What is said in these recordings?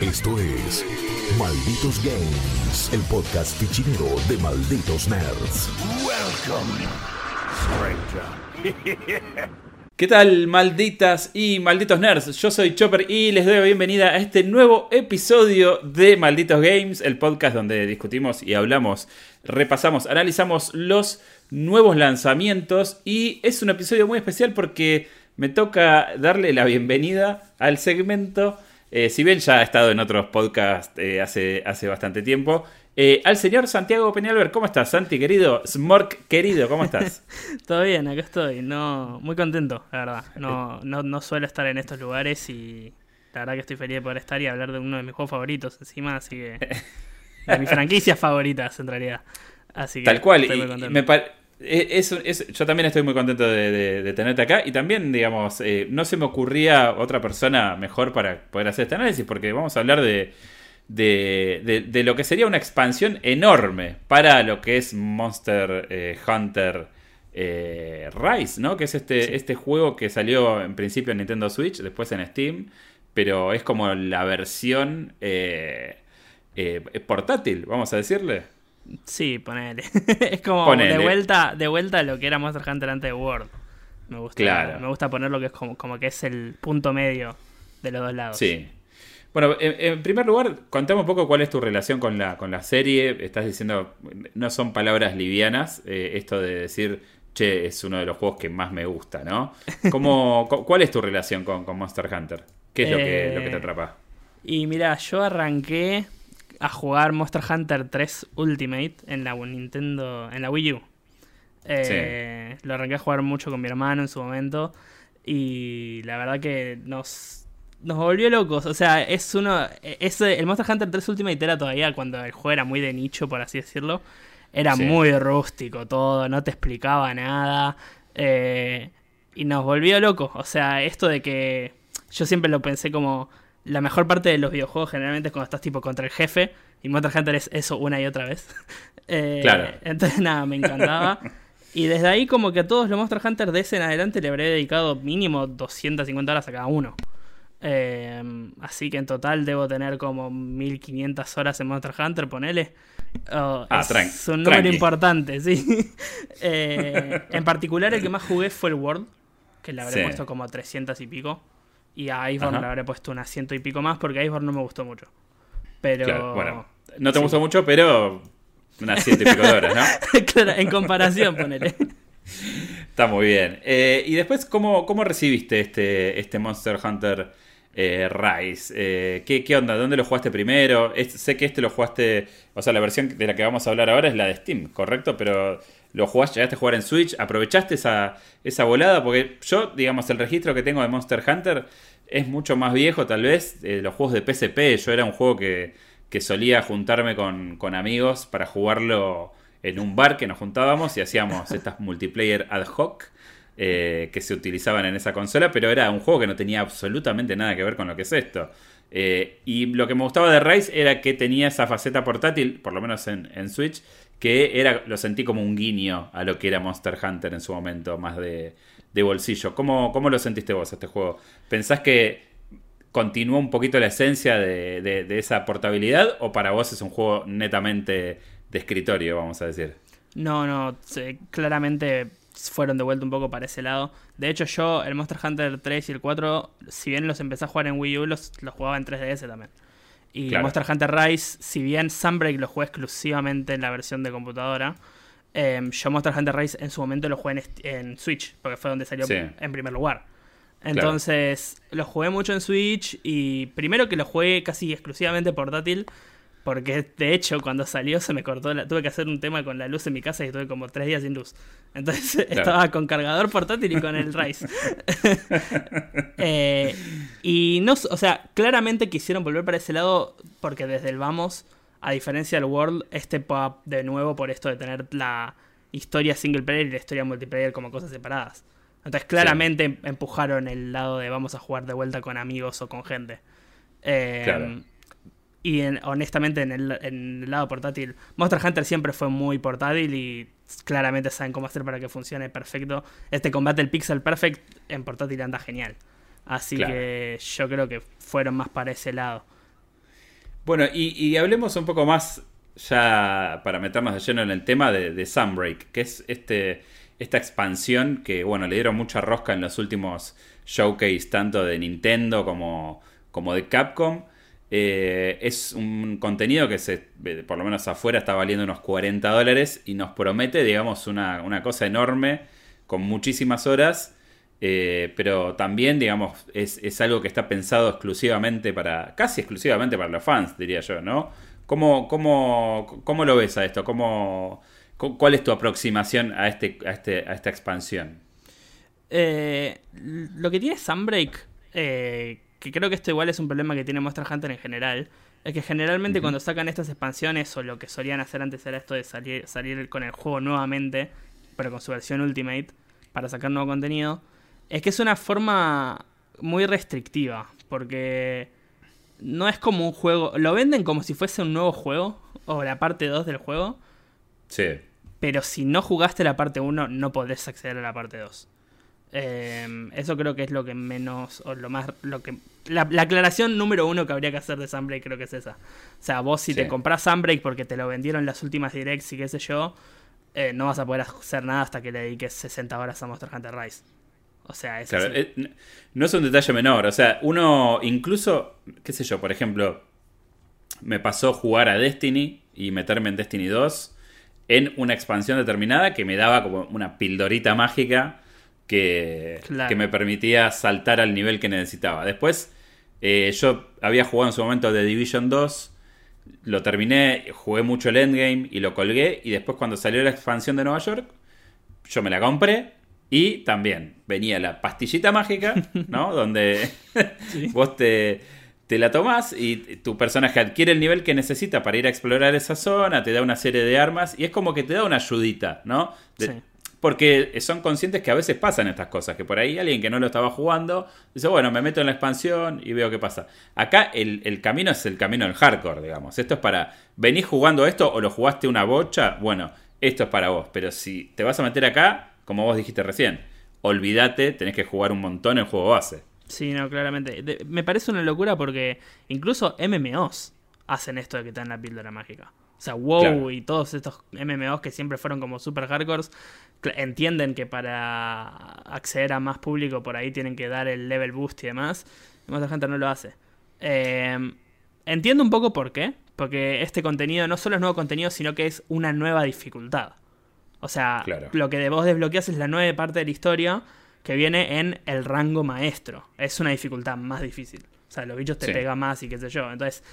Esto es Malditos Games, el podcast pichinero de Malditos Nerds. Welcome, stranger. ¿Qué tal, malditas y malditos nerds? Yo soy Chopper y les doy la bienvenida a este nuevo episodio de Malditos Games, el podcast donde discutimos y hablamos, repasamos, analizamos los nuevos lanzamientos y es un episodio muy especial porque me toca darle la bienvenida al segmento, eh, si bien ya ha estado en otros podcasts eh, hace, hace bastante tiempo, eh, al señor Santiago Peñalver. ¿Cómo estás, Santi, querido? Smork, querido, ¿cómo estás? Todo bien, acá estoy. No, muy contento, la verdad. No, no, no suelo estar en estos lugares y la verdad que estoy feliz de poder estar y hablar de uno de mis juegos favoritos encima, así que... De mis franquicias favoritas, en realidad. Así que Tal cual. estoy muy y contento. me pa- eh, es- es- yo también estoy muy contento de, de- de tenerte acá y también, digamos, eh, no se me ocurría otra persona mejor para poder hacer este análisis porque vamos a hablar de, de, lo que sería una expansión enorme para lo que es Monster eh, Hunter eh, Rise, ¿no? Que es este, este juego que salió en principio en Nintendo Switch, después en Steam, pero es como la versión eh, eh, portátil, vamos a decirle. Sí, ponele. es como Ponele. de vuelta de vuelta a lo que era Monster Hunter antes de World. Me gusta, Claro. me gusta poner lo que es como, como que es el punto medio de los dos lados. Sí. Bueno, en, en primer lugar, contame un poco cuál es tu relación con la, con la serie. Estás diciendo, no son palabras livianas, eh, esto de decir, che, es uno de los juegos que más me gusta, ¿no? ¿Cómo, cu- ¿Cuál es tu relación con, con Monster Hunter? ¿Qué es lo, que, Eh, lo que te atrapa? Y mira, yo arranqué a jugar Monster Hunter 3 Ultimate en la Nintendo, en la Wii U. Eh, Lo arranqué a jugar mucho con mi hermano en su momento y la verdad que nos, nos volvió locos. O sea, es uno, es, el Monster Hunter 3 Ultimate era todavía cuando el juego era muy de nicho, por así decirlo. Era Sí. muy rústico todo, no te explicaba nada. eh, y nos volvió locos. O sea, esto de que yo siempre lo pensé como la mejor parte de los videojuegos generalmente es cuando estás tipo contra el jefe y Monster Hunter es eso una y otra vez. Eh, Claro. Entonces nada, me encantaba. y desde ahí como que a todos los Monster Hunter de ese en adelante le habré dedicado mínimo 250 horas a cada uno. Eh, así que en total debo tener como 1500 horas en Monster Hunter, ponele. Oh, Ah, es tranqui, un número tranqui. importante, sí. Eh, en particular el que más jugué fue el World, que le habré Sí. puesto como 300 y pico. Y a Iceborne Ajá. le habré puesto unas ciento y pico más porque Iceborne no me gustó mucho. Pero... Claro, bueno, no te sí. gustó mucho, pero unas ciento y pico de horas, ¿no? claro, en comparación, ponele. Está muy bien. Eh, y después, ¿cómo, cómo recibiste este, este Monster Hunter eh, Rise? Eh, ¿qué, qué onda? ¿Dónde lo jugaste primero? Es- sé que este lo jugaste, o sea, la versión de la que vamos a hablar ahora es la de Steam, ¿correcto? Pero lo jugaste, llegaste a jugar en Switch, ¿aprovechaste esa, esa volada? Porque yo, digamos, el registro que tengo de Monster Hunter es mucho más viejo, tal vez, eh, los juegos de PSP. Yo era un juego que, que solía juntarme con, con amigos para jugarlo en un bar que nos juntábamos y hacíamos estas multiplayer ad hoc eh, que se utilizaban en esa consola, pero era un juego que no tenía absolutamente nada que ver con lo que es esto. Eh, y lo que me gustaba de Rise era que tenía esa faceta portátil, por lo menos en, Switch, que era lo sentí como un guiño a lo que era Monster Hunter en su momento, más de, bolsillo. ¿Cómo, ¿Cómo lo sentiste vos este juego? ¿Pensás que continúa un poquito la esencia de, de- esa portabilidad o para vos es un juego netamente de escritorio, vamos a decir? No, no, claramente fueron de vuelta un poco para ese lado. De hecho, yo el Monster Hunter 3 y el 4, si bien los empecé a jugar en Wii U, los, los jugaba en 3DS también. Y Claro. Monster Hunter Rise, si bien Sunbreak lo jugué exclusivamente en la versión de computadora, eh, yo Monster Hunter Rise en su momento lo jugué en, Switch, porque fue donde salió Sí. en primer lugar. Entonces, lo jugué mucho en Switch y primero que lo jugué casi exclusivamente portátil, porque de hecho cuando salió se me cortó, la, tuve que hacer un tema con la luz en mi casa y estuve como tres días sin luz. Entonces estaba con cargador portátil y con el Rise. Eh, y no, o sea, claramente quisieron volver para ese lado porque desde el vamos, a diferencia del World, este pop de nuevo por esto de tener la historia single player y la historia multiplayer como cosas separadas. Entonces claramente em- empujaron el lado de vamos a jugar de vuelta con amigos o con gente. Eh, Claro. Y en- honestamente en el, en el lado portátil, Monster Hunter siempre fue muy portátil y claramente saben cómo hacer para que funcione perfecto. Este combate, el Pixel Perfect, en portátil anda genial. Así Claro. que yo creo que fueron más para ese lado. Bueno, y, hablemos un poco más, ya para meternos de lleno en el tema de, de Sunbreak, que es este, esta expansión que, bueno, le dieron mucha rosca en los últimos showcase, tanto de Nintendo como, como de Capcom. Eh, es un contenido que se, por lo menos afuera está valiendo unos 40 dólares y nos promete, digamos, una, una cosa enorme con muchísimas horas eh, pero también, digamos, es, algo que está pensado exclusivamente para, casi exclusivamente para los fans, diría yo, ¿no? ¿Cómo, cómo, cómo lo ves a esto? ¿Cómo, ¿Cuál es tu aproximación a, este, a, este, a esta expansión? Eh, lo que tiene Sunbreak, eh, que creo que esto igual es un problema que tiene Monster Hunter en general, es que generalmente cuando sacan estas expansiones o lo que solían hacer antes era esto de salir, salir con el juego nuevamente, pero con su versión Ultimate, para sacar nuevo contenido, es que es una forma muy restrictiva, porque no es como un juego, lo venden como si fuese un nuevo juego, o la parte 2 del juego. Sí. Pero si no jugaste la parte 1, no podés acceder a la parte 2. Em, eso creo que es lo que menos, o lo más, lo que... La, aclaración número uno que habría que hacer de Sunbreak creo que es esa. O sea, vos si te compras Sunbreak porque te lo vendieron las últimas directs y qué sé yo, eh, no vas a poder hacer nada hasta que le dediques 60 horas a Monster Hunter Rise. O sea, es eh, no es un detalle menor. O sea, uno incluso, qué sé yo, por ejemplo, me pasó jugar a Destiny y meterme en Destiny 2 en una expansión determinada que me daba como una pildorita mágica que, que me permitía saltar al nivel que necesitaba. Después, eh, yo había jugado en su momento de Division 2, lo terminé, jugué mucho el endgame y lo colgué. Y después, cuando salió la expansión de Nueva York, yo me la compré y también venía la pastillita mágica, ¿no? Donde vos te, te, la tomás y tu personaje adquiere el nivel que necesita para ir a explorar esa zona, te da una serie de armas y es como que te da una ayudita, ¿no? Porque son conscientes que a veces pasan estas cosas, que por ahí alguien que no lo estaba jugando dice, bueno, me meto en la expansión y veo qué pasa. Acá el, el camino es el camino del hardcore, digamos. Esto es para, venís jugando esto o lo jugaste una bocha, bueno, esto es para vos. Pero si te vas a meter acá, como vos dijiste recién, olvídate, tenés que jugar un montón el juego base. Sí, no, claramente. me parece una locura porque incluso MMOs hacen esto de que te dan la píldora mágica. O sea, WoW y todos estos MMOs que siempre fueron como super hardcore entienden que para acceder a más público por ahí tienen que dar el level boost y demás. Y mucha gente no lo hace. Em, entiendo un poco por qué. Porque este contenido no solo es nuevo contenido, sino que es una nueva dificultad. O sea, lo que de vos desbloqueas es la nueva parte de la historia que viene en el rango maestro. Es una dificultad más difícil. O sea, los bichos te pega pegan más y qué sé yo. Entonces,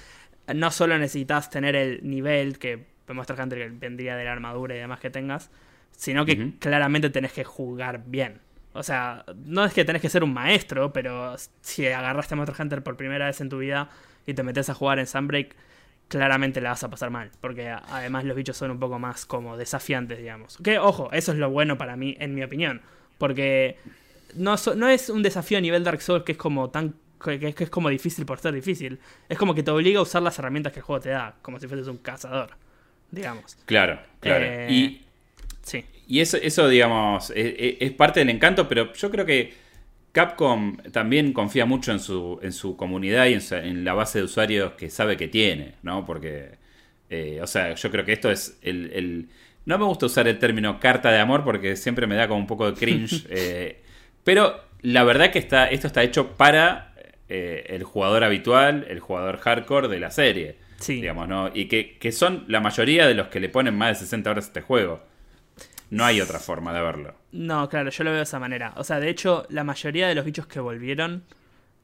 no solo necesitas tener el nivel que muestra Hunter que vendría de la armadura y demás que tengas, sino que claramente tenés que jugar bien. O sea, no es que tenés que ser un maestro, pero si agarraste a Monster Hunter por primera vez en tu vida y te metes a jugar en Sunbreak, claramente la vas a pasar mal, porque además los bichos son un poco más como desafiantes, digamos. Que, ojo, eso es lo bueno para mí, en mi opinión, porque no, no es un desafío a nivel Dark Souls que es como tan que, es como difícil por ser difícil. Es como que te obliga a usar las herramientas que el juego te da, como si fueses un cazador, digamos. Claro, claro. Eh, y, sí. y eso, eso digamos, es, e, es, parte del encanto, pero yo creo que Capcom también confía mucho en su, en su comunidad y en, la base de usuarios que sabe que tiene, ¿no? Porque, eh, o sea, yo creo que esto es el, No me gusta usar el término carta de amor porque siempre me da como un poco de cringe. Eh, pero la verdad que está, esto está hecho para eh, el jugador habitual, el jugador hardcore de la serie. Sí. Digamos, ¿no? Y que, que son la mayoría de los que le ponen más de 60 horas a este juego. No hay otra forma de verlo. No, claro, yo lo veo de esa manera. O sea, de hecho, la mayoría de los bichos que volvieron,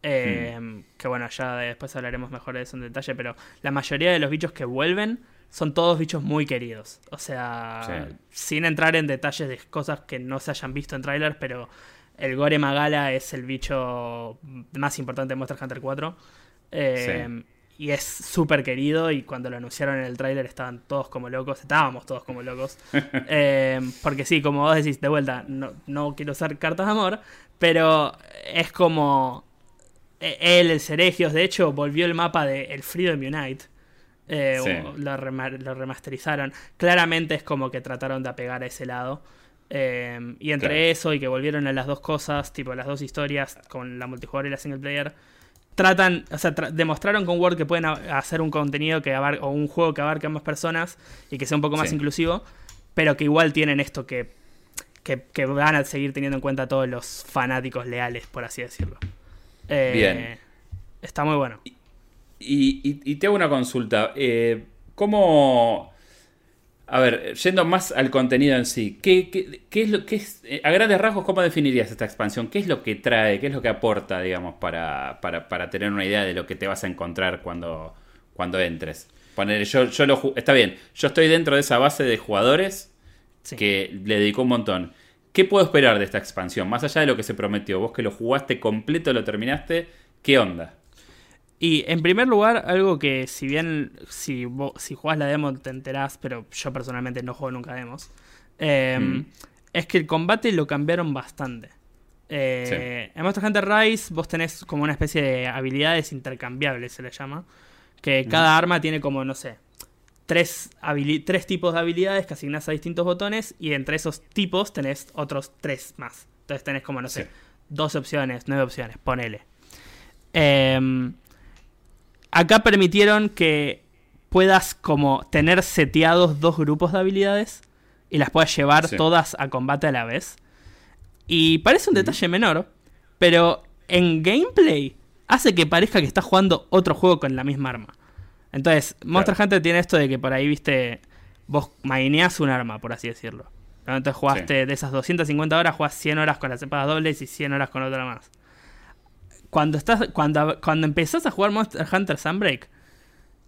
eh, hmm. que bueno, ya después hablaremos mejor de eso en detalle, pero la mayoría de los bichos que vuelven son todos bichos muy queridos. O sea, sin entrar en detalles de cosas que no se hayan visto en trailers, pero el Gore Magala es el bicho más importante de Monster Hunter 4. Eh, y es súper querido y cuando lo anunciaron en el tráiler estaban todos como locos, estábamos todos como locos. Eh, porque sí, como vos decís, de vuelta, no, no quiero usar cartas de amor, pero es como e, él, el Ceregios, de hecho volvió el mapa de El Freedom Unite. Eh, lo, remasterizaron. Claramente es como que trataron de apegar a ese lado. Eh, y entre eso y que volvieron a las dos cosas, tipo las dos historias con la multijugador y la single player, tratan, o sea, demostraron con Word que pueden hacer un contenido que abarca, o un juego que abarque a más personas y que sea un poco más inclusivo, pero que igual tienen esto que, que, van a seguir teniendo en cuenta todos los fanáticos leales, por así decirlo. Eh, Bien. Está muy bueno. Y, te hago una consulta. Eh, ¿Cómo a ver, yendo más al contenido en sí, ¿qué, es lo que es, eh, a grandes rasgos, cómo definirías esta expansión? ¿Qué es lo que trae, qué es lo que aporta, digamos, para, para, tener una idea de lo que te vas a encontrar cuando, cuando entres? Poner, yo, yo lo, está bien, yo estoy dentro de esa base de jugadores que le dedicó un montón. ¿Qué puedo esperar de esta expansión? Más allá de lo que se prometió, vos que lo jugaste completo, lo terminaste, ¿qué onda? Y en primer lugar, algo que si bien si, vos, si jugás la demo te enterás, pero yo personalmente no juego nunca demos, em, mm. es que el combate lo cambiaron bastante. Eh, En Monster Hunter Rise vos tenés como una especie de habilidades intercambiables, se le llama. Que cada arma tiene como, no sé, tres, tres tipos de habilidades que asignás a distintos botones y entre esos tipos tenés otros tres más. Entonces tenés como, no sé, dos opciones, nueve opciones, ponele. Eh, acá permitieron que puedas como tener seteados dos grupos de habilidades y las puedas llevar todas a combate a la vez. Y parece un detalle menor, pero en gameplay hace que parezca que estás jugando otro juego con la misma arma. Entonces, Monster Hunter tiene esto de que por ahí, viste, vos maineás un arma, por así decirlo. Entonces jugaste de esas 250 horas, jugás 100 horas con las cepadas dobles y 100 horas con otra más cuando estás cuando, cuando empezás a jugar Monster Hunter Sunbreak,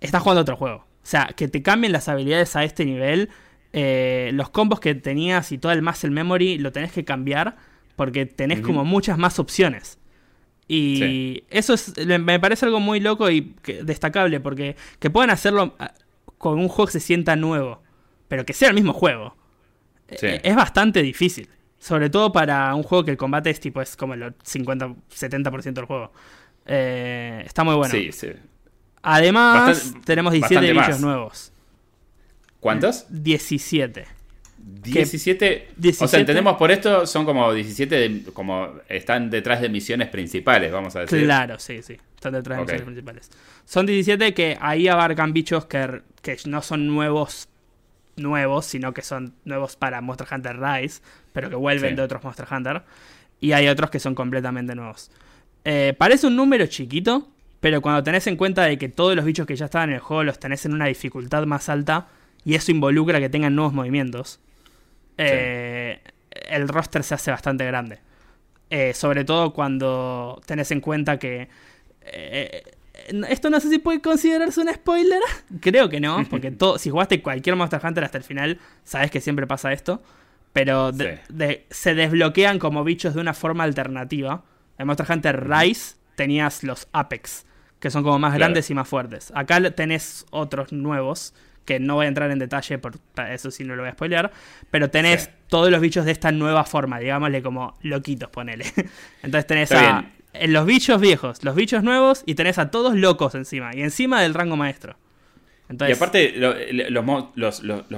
estás jugando otro juego. O sea, que te cambien las habilidades a este nivel, eh, los combos que tenías y todo el muscle memory lo tenés que cambiar porque tenés como muchas más opciones. Y eso es, me parece algo muy loco y destacable porque que puedan hacerlo ah, con un juego que se sienta nuevo, pero que sea el mismo juego. Eh, es bastante difícil. Sobre todo para un juego que el combate es tipo, es como el 50-70% del juego. Eh, está muy bueno. Sí, sí. Además, tenemos 17 bichos nuevos. ¿Cuántos? 17. 17, O sea, entendemos por esto, son como 17, como están detrás de misiones principales, vamos a decir. Claro, sí, sí. Están detrás de misiones principales. Son 17 que ahí abarcan bichos que, que no son nuevos nuevos, sino que son nuevos para Monster Hunter Rise, pero que vuelven de otros Monster Hunter. Y hay otros que son completamente nuevos. Eh, parece un número chiquito, pero cuando tenés en cuenta de que todos los bichos que ya estaban en el juego los tenés en una dificultad más alta, y eso involucra que tengan nuevos movimientos, eh, el roster se hace bastante grande. Eh, sobre todo cuando tenés en cuenta que esto no sé si puede considerarse un spoiler. Creo que no, porque todo, si jugaste cualquier Monster Hunter hasta el final, sabes que siempre pasa esto. Pero se desbloquean como bichos de una forma alternativa. En Monster Hunter Rise tenías los Apex, que son como más grandes y más fuertes. Acá tenés otros nuevos, que no voy a entrar en detalle, por eso sí no lo voy a spoilear. Pero tenés todos los bichos de esta nueva forma, digámosle como loquitos, ponele. Entonces tenés a los bichos viejos, los bichos nuevos y tenés a todos locos encima. Y encima del rango maestro. y aparte, los,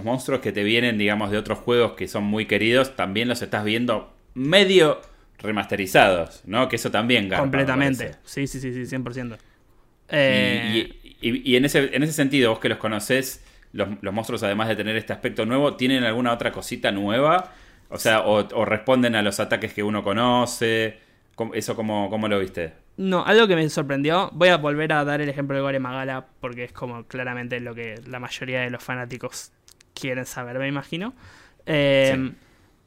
monstruos que te vienen, digamos, de otros juegos que son muy queridos, también los estás viendo medio remasterizados, ¿no? Que eso también gana. Completamente. Sí, sí, sí, sí, 100%. Eh... Y, y, en, ese, en ese sentido, vos que los conocés, los, monstruos, además de tener este aspecto nuevo, ¿tienen alguna otra cosita nueva? O sea, o responden a los ataques que uno conoce. ¿Eso cómo, cómo, lo viste? No, algo que me sorprendió, voy a volver a dar el ejemplo de Gore Magala porque es como claramente lo que la mayoría de los fanáticos quieren saber, me imagino. Em,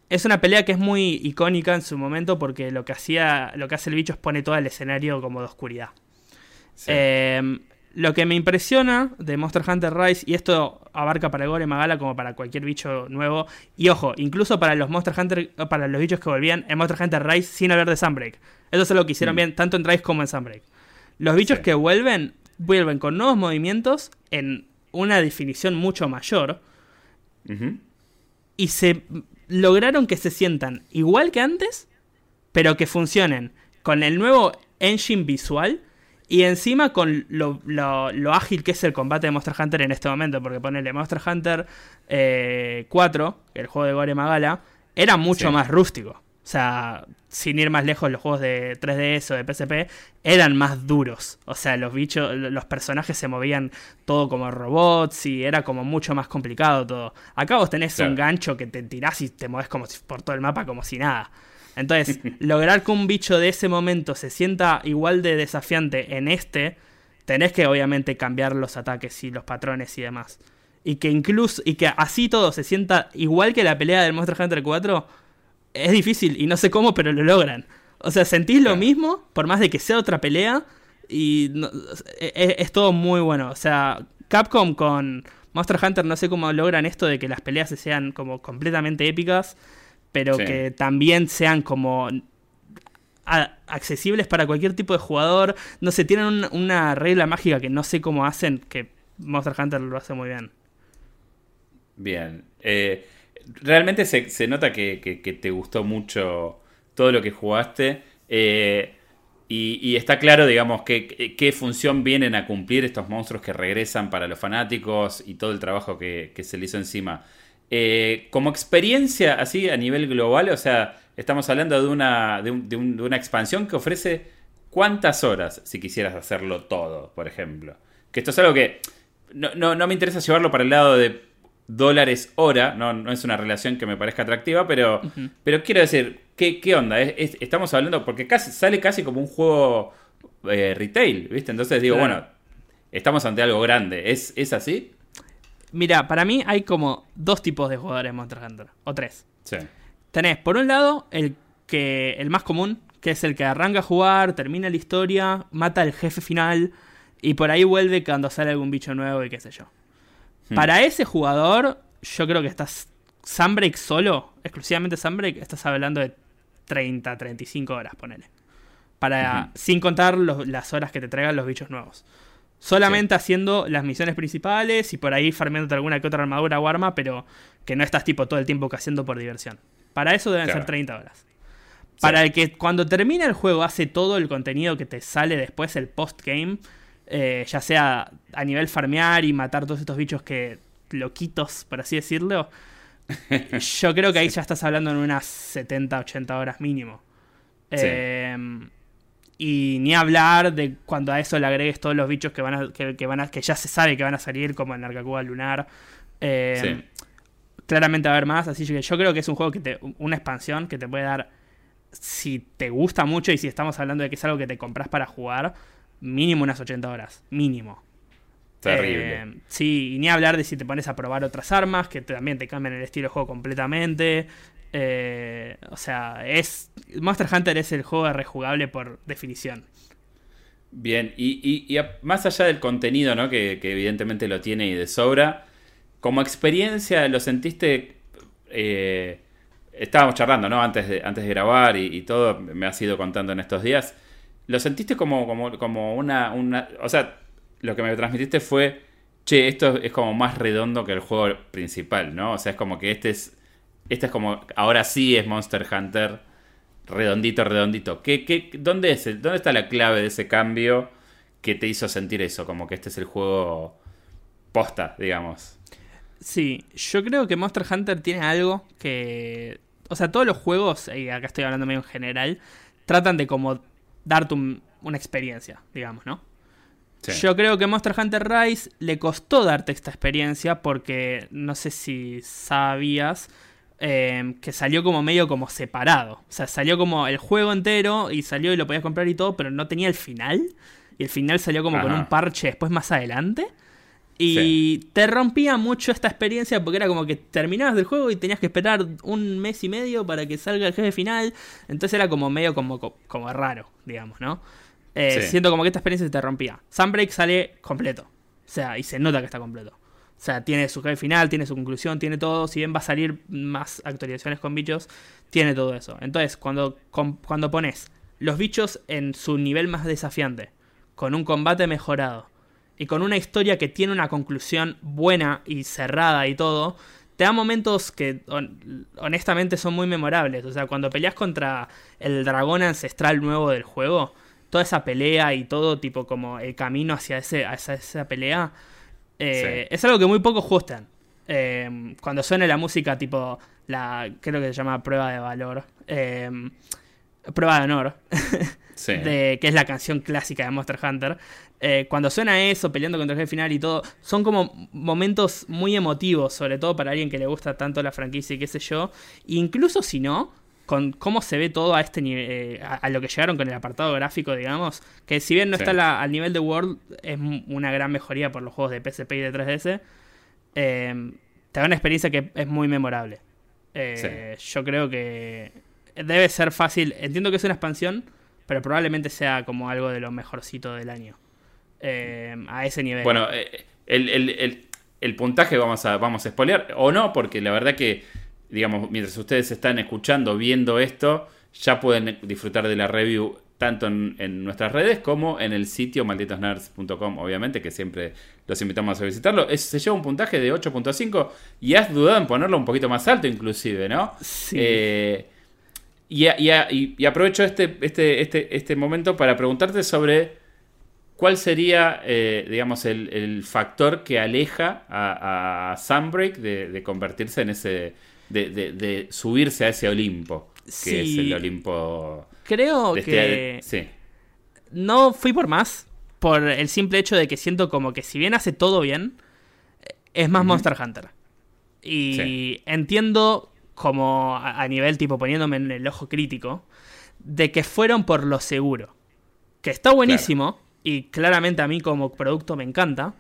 es una pelea que es muy icónica en su momento porque lo que hacía, lo que hace el bicho es pone todo el escenario como de oscuridad. Em, lo que me impresiona de Monster Hunter Rise, y esto abarca para Gore Magala como para cualquier bicho nuevo, y ojo, incluso para los Monster Hunter, para los bichos que volvían en Monster Hunter Rise sin hablar de Sunbreak. Eso es lo que hicieron mm. bien, tanto en Rise como en Sunbreak. Los bichos que vuelven, vuelven con nuevos movimientos en una definición mucho mayor. Y se lograron que se sientan igual que antes, pero que funcionen con el nuevo engine visual y encima con lo, ágil que es el combate de Monster Hunter en este momento, porque ponele Monster Hunter 4, eh, el juego de Gore Magala, era mucho más rústico. O sea, sin ir más lejos, los juegos de 3DS o de PSP eran más duros. O sea, los bichos, los personajes se movían todo como robots y era como mucho más complicado todo. Acá vos tenés un gancho que te tirás y te mueves como si, por todo el mapa como si nada. Entonces, lograr que un bicho de ese momento se sienta igual de desafiante en este, tenés que obviamente cambiar los ataques y los patrones y demás. Y que incluso, y que así todo se sienta igual que la pelea del Monster Hunter 4 es difícil y no sé cómo, pero lo logran. O sea, sentís lo mismo, por más de que sea otra pelea, y e, e, es, todo muy bueno. O sea, Capcom con Monster Hunter no sé cómo logran esto de que las peleas sean como completamente épicas, pero que también sean como accesibles para cualquier tipo de jugador. No sé, tienen una regla mágica que no sé cómo hacen, que Monster Hunter lo hace muy bien. Bien. Eh, realmente se, nota que, te gustó mucho todo lo que jugaste. Eh, y, está claro, digamos, qué función vienen a cumplir estos monstruos que regresan para los fanáticos y todo el trabajo que, se le hizo encima. Eh, como experiencia así a nivel global, o sea, estamos hablando de una, de, una expansión que ofrece cuántas horas si quisieras hacerlo todo, por ejemplo. Que esto es algo que no, no me interesa llevarlo para el lado de dólares hora, no, no es una relación que me parezca atractiva, pero, pero quiero decir, ¿qué, qué onda? estamos hablando, porque casi, sale casi como un juego eh, retail, ¿viste? Entonces digo, bueno, estamos ante algo grande, ¿Es, ¿es así? Mira, para mí hay como dos tipos de jugadores en Monster Hunter, o tres. Sí. Tenés, por un lado, el, que, el más común, que es el que arranca a jugar, termina la historia, mata al jefe final, y por ahí vuelve cuando sale algún bicho nuevo y qué sé yo. Hmm. Para ese jugador, yo creo que estás. Sunbreak solo, exclusivamente Sunbreak, estás hablando de 30, 35 horas, ponele. Para, Sin contar las horas que te traigan los bichos nuevos. Solamente haciendo las misiones principales y por ahí farmeándote alguna que otra armadura o arma, pero que no estás tipo todo el tiempo haciendo por diversión. Para eso deben ser 30 horas. Para el que cuando termina el juego hace todo el contenido que te sale después, el post-game, eh, ya sea a nivel farmear y matar todos estos bichos que loquitos, por así decirlo, yo creo que ahí ya estás hablando en unas 70, 80 horas mínimo. Em, y ni hablar de cuando a eso le agregues todos los bichos que van a, que, van a, que ya se sabe que van a salir, como el Narcacuba Lunar. Em, claramente va a haber más, así que yo creo que es un juego que te, una expansión que te puede dar, si te gusta mucho y si estamos hablando de que es algo que te compras para jugar, mínimo unas 80 horas, mínimo. Terrible. Eh, sí, y ni hablar de si te pones a probar otras armas, que también te cambian el estilo de juego completamente. Eh, o sea, es. Monster Hunter es el juego rejugable por definición. Bien, y, más allá del contenido, ¿no? Que, evidentemente lo tiene y de sobra. Como experiencia, ¿lo sentiste? Eh, estábamos charlando, ¿no? Antes de, antes de grabar y, y todo, me has ido contando en estos días. ¿Lo sentiste como, como, como una, una... O sea, lo que me transmitiste fue, che, esto es como más redondo que el juego principal, ¿no? O sea, es como que este es... Este es como, ahora sí es Monster Hunter, redondito, redondito. ¿Qué, qué, dónde, es ¿Dónde está la clave de ese cambio que te hizo sentir eso? Como que este es el juego posta, digamos. Sí, yo creo que Monster Hunter tiene algo que... O sea, todos los juegos, y acá estoy hablando medio en general, tratan de como darte una experiencia, digamos, ¿no? Yo creo que Monster Hunter Rise le costó darte esta experiencia porque no sé si sabías em, que salió como medio como separado. O sea, salió como el juego entero y salió y lo podías comprar y todo, pero no tenía el final. Y el final salió como con un parche después más adelante. Y te rompía mucho esta experiencia porque era como que terminabas del juego y tenías que esperar un mes y medio para que salga el jefe final. Entonces era como medio como, como raro, digamos, ¿no? Eh, siento como que esta experiencia se te rompía. Sunbreak sale completo. O sea, y se nota que está completo. O sea, tiene su jefe final, tiene su conclusión, tiene todo. Si bien va a salir más actualizaciones con bichos, tiene todo eso. Entonces, cuando, cuando pones los bichos en su nivel más desafiante, con un combate mejorado, y con una historia que tiene una conclusión buena y cerrada y todo, te da momentos que honestamente son muy memorables. O sea, cuando peleas contra el dragón ancestral nuevo del juego, toda esa pelea y todo, tipo como el camino hacia, ese, esa, pelea, eh, es algo que muy pocos juegan. Eh, cuando suena la música tipo la creo que se llama prueba de valor, eh, prueba de honor, Sí. de, que es la canción clásica de Monster Hunter. Eh, cuando suena eso, peleando contra el jefe final y todo, son como momentos muy emotivos, sobre todo para alguien que le gusta tanto la franquicia y qué sé yo. Incluso si no, con cómo se ve todo a este nivel, a, a lo que llegaron con el apartado gráfico, digamos, que si bien no Sí. está la- al nivel de World, es una gran mejoría por los juegos de PSP y de 3DS. eh, te da una experiencia que es muy memorable. Eh, Yo creo que debe ser fácil. Entiendo que es una expansión, pero probablemente sea como algo de lo mejorcito del año. Eh, a ese nivel. Bueno, eh, el, el- el- el puntaje vamos a, vamos a spoilear, o no, porque la verdad que, digamos, mientras ustedes están escuchando, viendo esto, ya pueden disfrutar de la review tanto en, en nuestras redes como en el sitio malditosnerds.com, obviamente, que siempre los invitamos a visitarlo. Es- se lleva un puntaje de 8.5 y has dudado en ponerlo un poquito más alto inclusive, ¿no? Sí. Eh, y, a- y a- y- aprovecho este, este, este, este momento para preguntarte sobre cuál sería, eh, digamos, el, el factor que aleja a, a Sunbreak de, de convertirse en ese, de, de- de subirse a ese Olimpo, que Sí. es el Olimpo creo de que este... Sí, no fui por más. Por el simple hecho de que siento como que si bien hace todo bien, es más. Monster Hunter. Y Sí. entiendo como a, nivel tipo poniéndome en el ojo crítico, de que fueron por lo seguro. Que está buenísimo y claramente a mí como producto me encanta,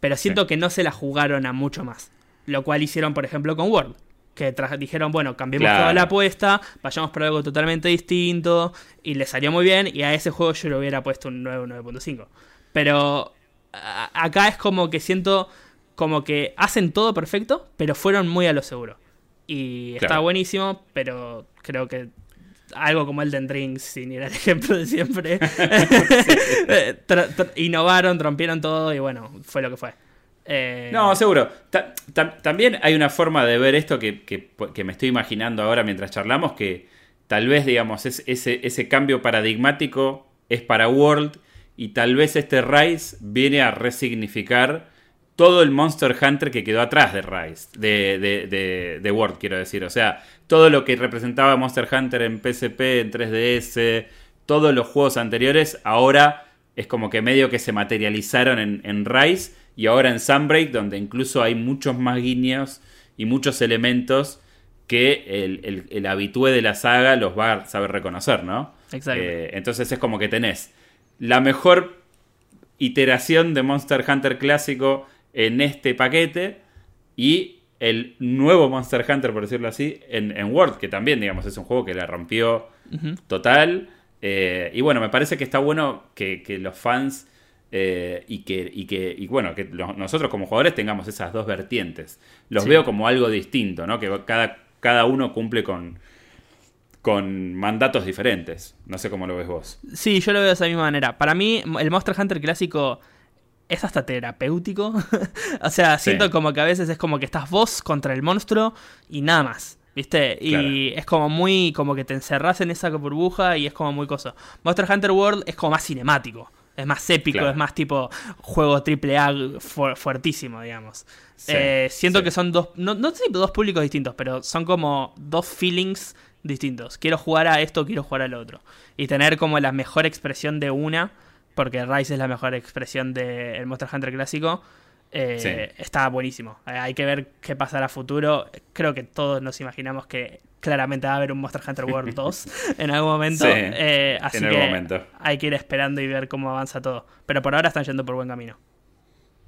pero siento Sí. que no se la jugaron a mucho más. Lo cual hicieron, por ejemplo, con World. Que dijeron, bueno, cambiemos Claro. toda la apuesta, vayamos por algo totalmente distinto, y le salió muy bien, y a ese juego yo le hubiera puesto un 9, un 9.5. Pero acá es como que siento como que hacen todo perfecto, pero fueron muy a lo seguro. Y está buenísimo, pero creo que algo como Elden Ring, sin ir al ejemplo de siempre, tra- innovaron, rompieron todo y bueno, fue lo que fue. Eh, No, seguro. Ta- ta- también hay una forma de ver esto que, me estoy imaginando ahora mientras charlamos, que tal vez, digamos, es- ese, cambio paradigmático es para World y tal vez este Rise viene a resignificar todo el Monster Hunter que quedó atrás de Rise, de World, quiero decir. O sea, todo lo que representaba Monster Hunter en PSP, en 3DS, todos los juegos anteriores, ahora es como que medio que se materializaron en, en Rise y ahora en Sunbreak, donde incluso hay muchos más guiños y muchos elementos que el, el, el habitué de la saga los va a saber reconocer, ¿no? Exacto. Eh, entonces es como que tenés la mejor iteración de Monster Hunter clásico en este paquete y el nuevo Monster Hunter, por decirlo así, en, en World, que también, digamos, es un juego que la rompió total. Eh, y bueno, me parece que está bueno que, que los fans eh, y que, y que y bueno, que nosotros como jugadores tengamos esas dos vertientes. Los Sí. veo como algo distinto, ¿no? Que cada, cada uno cumple con, con mandatos diferentes. No sé cómo lo ves vos. Sí, yo lo veo de esa misma manera. Para mí, el Monster Hunter clásico es hasta terapéutico. o sea, Sí. siento como que a veces es como que estás vos contra el monstruo y nada más. ¿Viste? Y es como muy. como que te encerrás en esa burbuja y es como muy cosa. Monster Hunter World es como más cinemático. Es más épico, Claro. es más tipo juego triple A fu- fuertísimo, digamos. Sí, Eh, siento sí. que son dos. No, no sé si dos públicos distintos, pero son como dos feelings distintos. Quiero jugar a esto, quiero jugar al otro. Y tener como la mejor expresión de una, porque Rise es la mejor expresión del Monster Hunter clásico. Eh, Sí. Está buenísimo. Eh, hay que ver qué pasará a futuro. Creo que todos nos imaginamos que claramente va a haber un Monster Hunter World 2 en algún momento. Sí, eh, así en algún que momento. hay que ir esperando y ver cómo avanza todo. Pero por ahora están yendo por buen camino.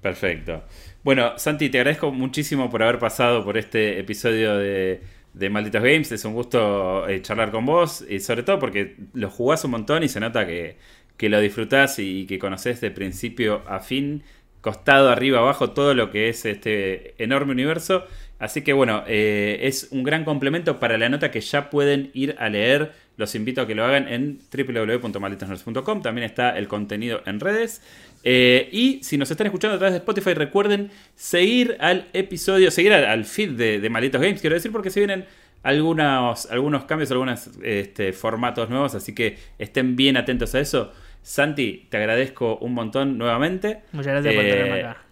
Perfecto. Bueno, Santi, te agradezco muchísimo por haber pasado por este episodio de, de Malditos Games. Es un gusto eh, charlar con vos y sobre todo porque lo jugás un montón y se nota que, que lo disfrutás y que conocés de principio a fin, costado, arriba, abajo, todo lo que es este enorme universo. Así que bueno, eh, es un gran complemento para la nota que ya pueden ir a leer. Los invito a que lo hagan en www.malditosnerds.com. También está el contenido en redes. Eh, y si nos están escuchando a través de Spotify, recuerden seguir al episodio, seguir al, feed de, de Malditos Games, quiero decir, porque se vienen algunos, algunos cambios, algunos este, formatos nuevos, así que estén bien atentos a eso. Santi, te agradezco un montón nuevamente. Muchas gracias por Eh, tenerme acá.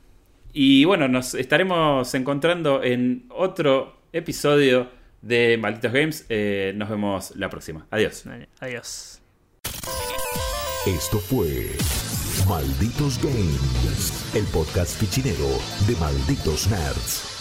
Y bueno, nos estaremos encontrando en otro episodio de Malditos Games. Eh, nos vemos la próxima. Adiós. Adiós. Esto fue Malditos Games, el podcast fichinero de Malditos Nerds.